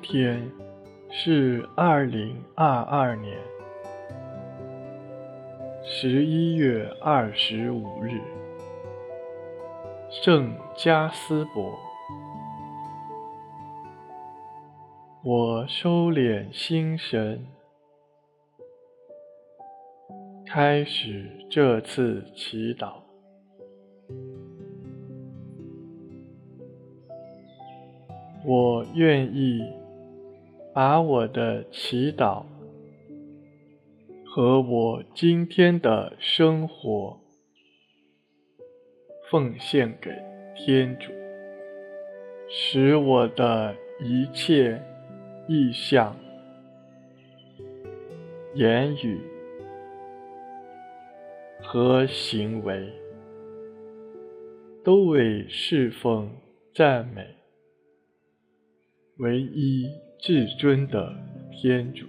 今天是二零二二年十一月二十五日，圣加斯伯。我收敛心神，开始这次祈祷。我愿意把我的祈祷和我今天的生活奉献给天主，使我的一切意向、言语和行为，都为侍奉、赞美唯一至尊的天主。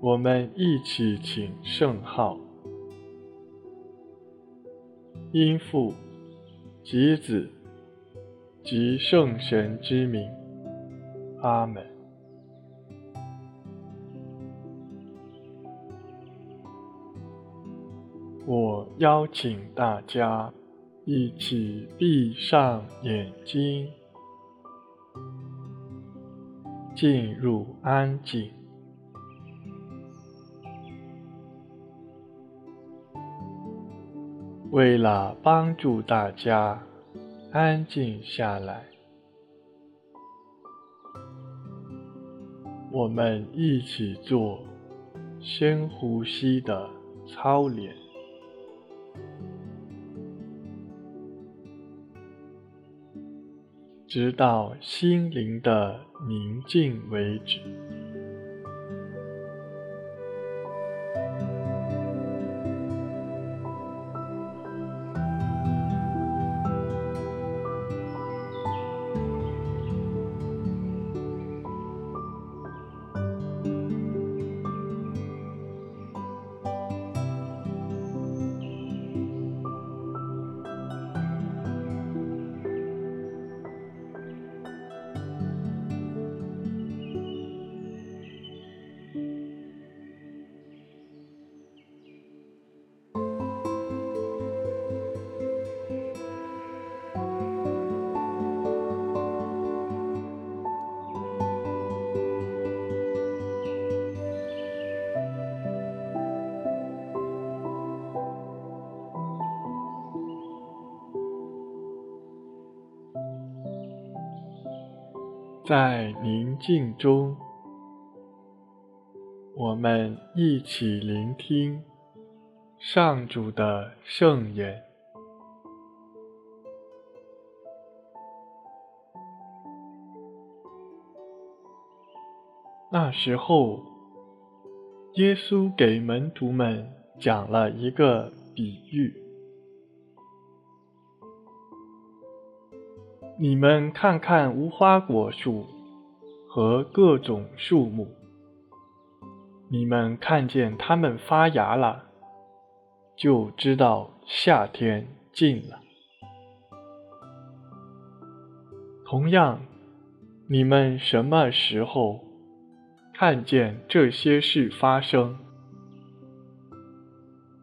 我们一起请圣号，因父及子。及圣神之名，阿门。我邀请大家一起闭上眼睛，进入安静。为了帮助大家。安静下来，我们一起做深呼吸的操练，直到心灵的宁静为止。在宁静中，我们一起聆听上主的圣言。那时候，耶稣给门徒们讲了一个比喻：“你们看看无花果树和各种树木，你们看见它们发芽了，就知道夏天近了。同样，你们什么时候？”看见这些事发生，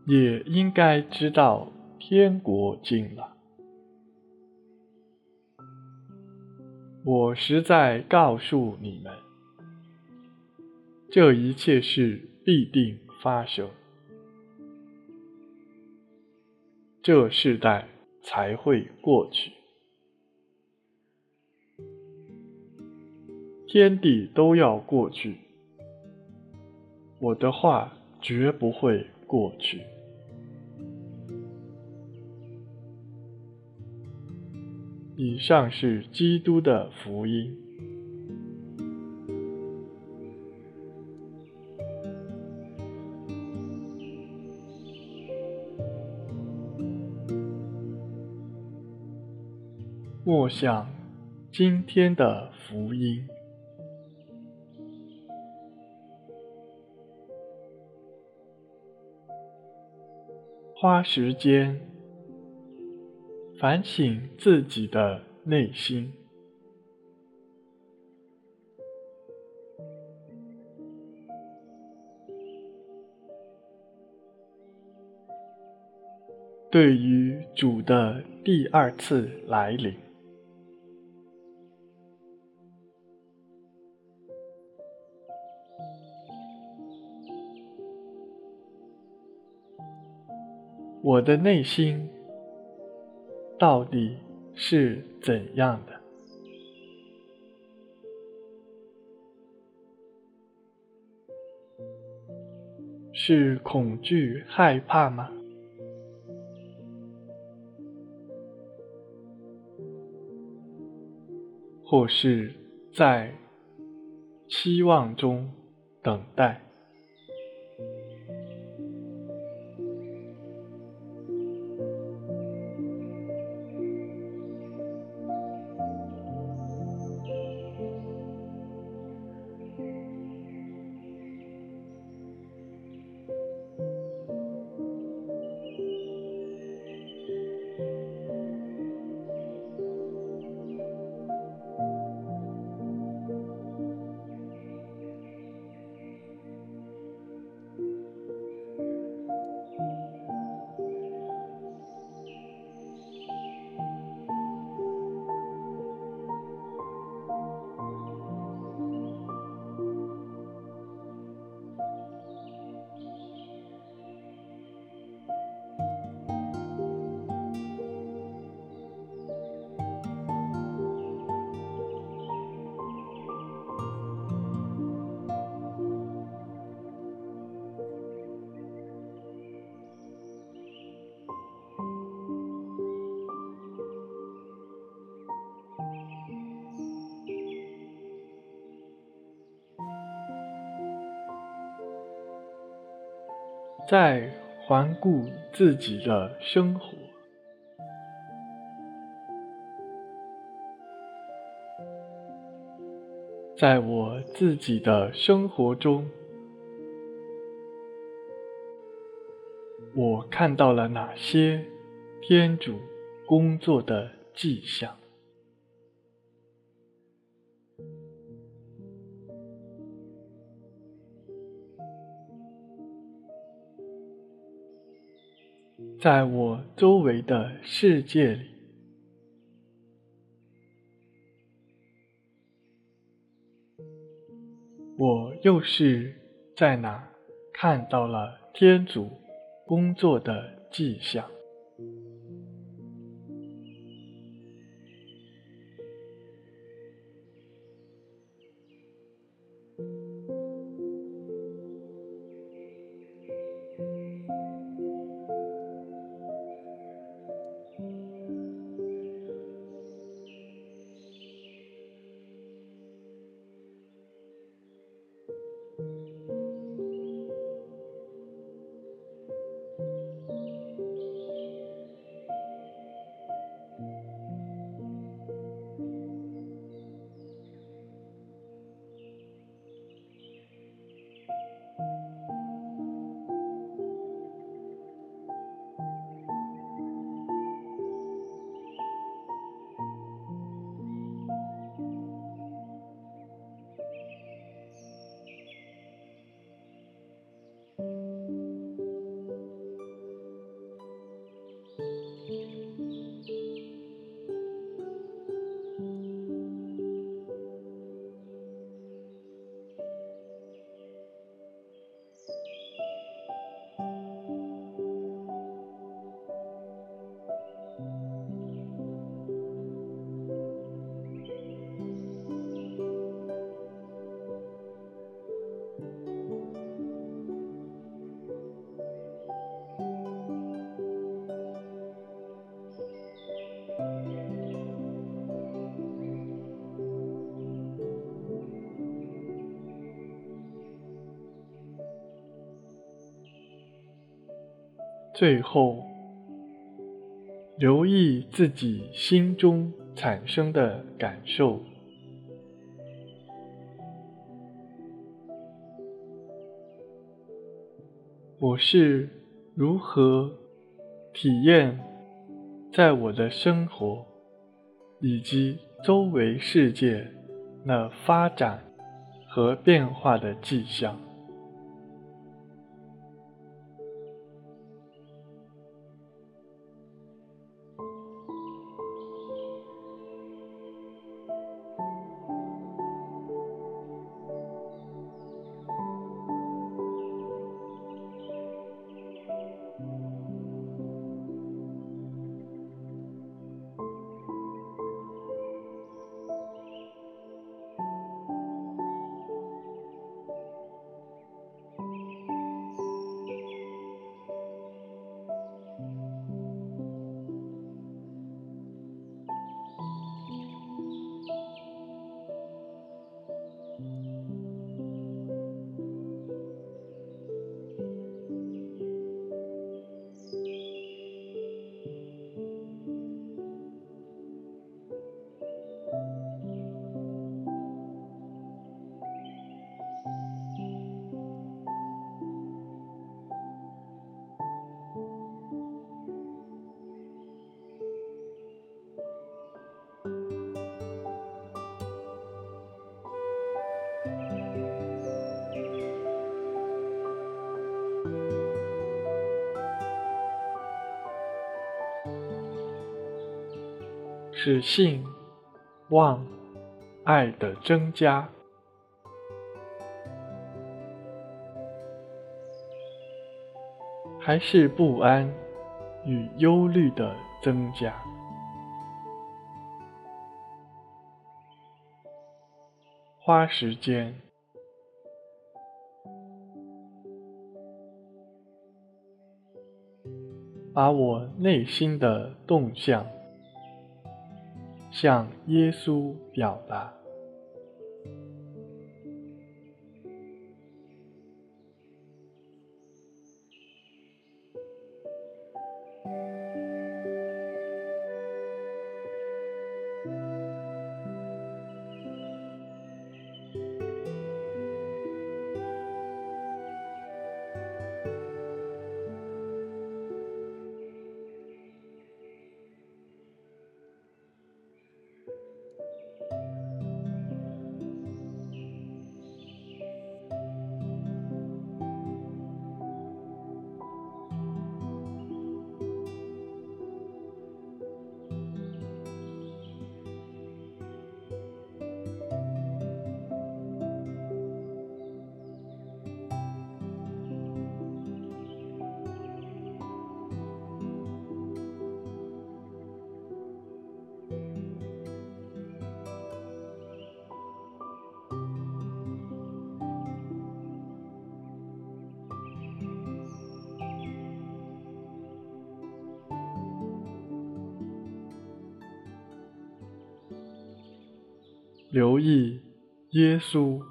也应该知道天国近了。我实在告诉你们，这一切事必定发生，这世代才会过去。天地都要过去。我的话绝不会过去。以上是基督的福音。默想今天的福音。花时间反省自己的内心。对于主的第二次来临，我的内心到底是怎样的？是恐惧、害怕吗？或是在期望中等待。在环顾自己的生活，在我自己的生活中，我看到了哪些天主工作的迹象？在我周围的世界里，我又是在哪看到了天主工作的迹象？最后，留意自己心中产生的感受。我是如何体验在我的生活以及周围世界那发展和变化的迹象。是信、望、爱的增加，还是不安与忧虑的增加？花时间，把我内心的动向。向耶稣表达。留意耶稣，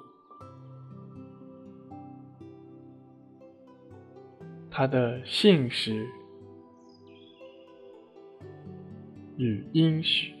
他的信实与应许。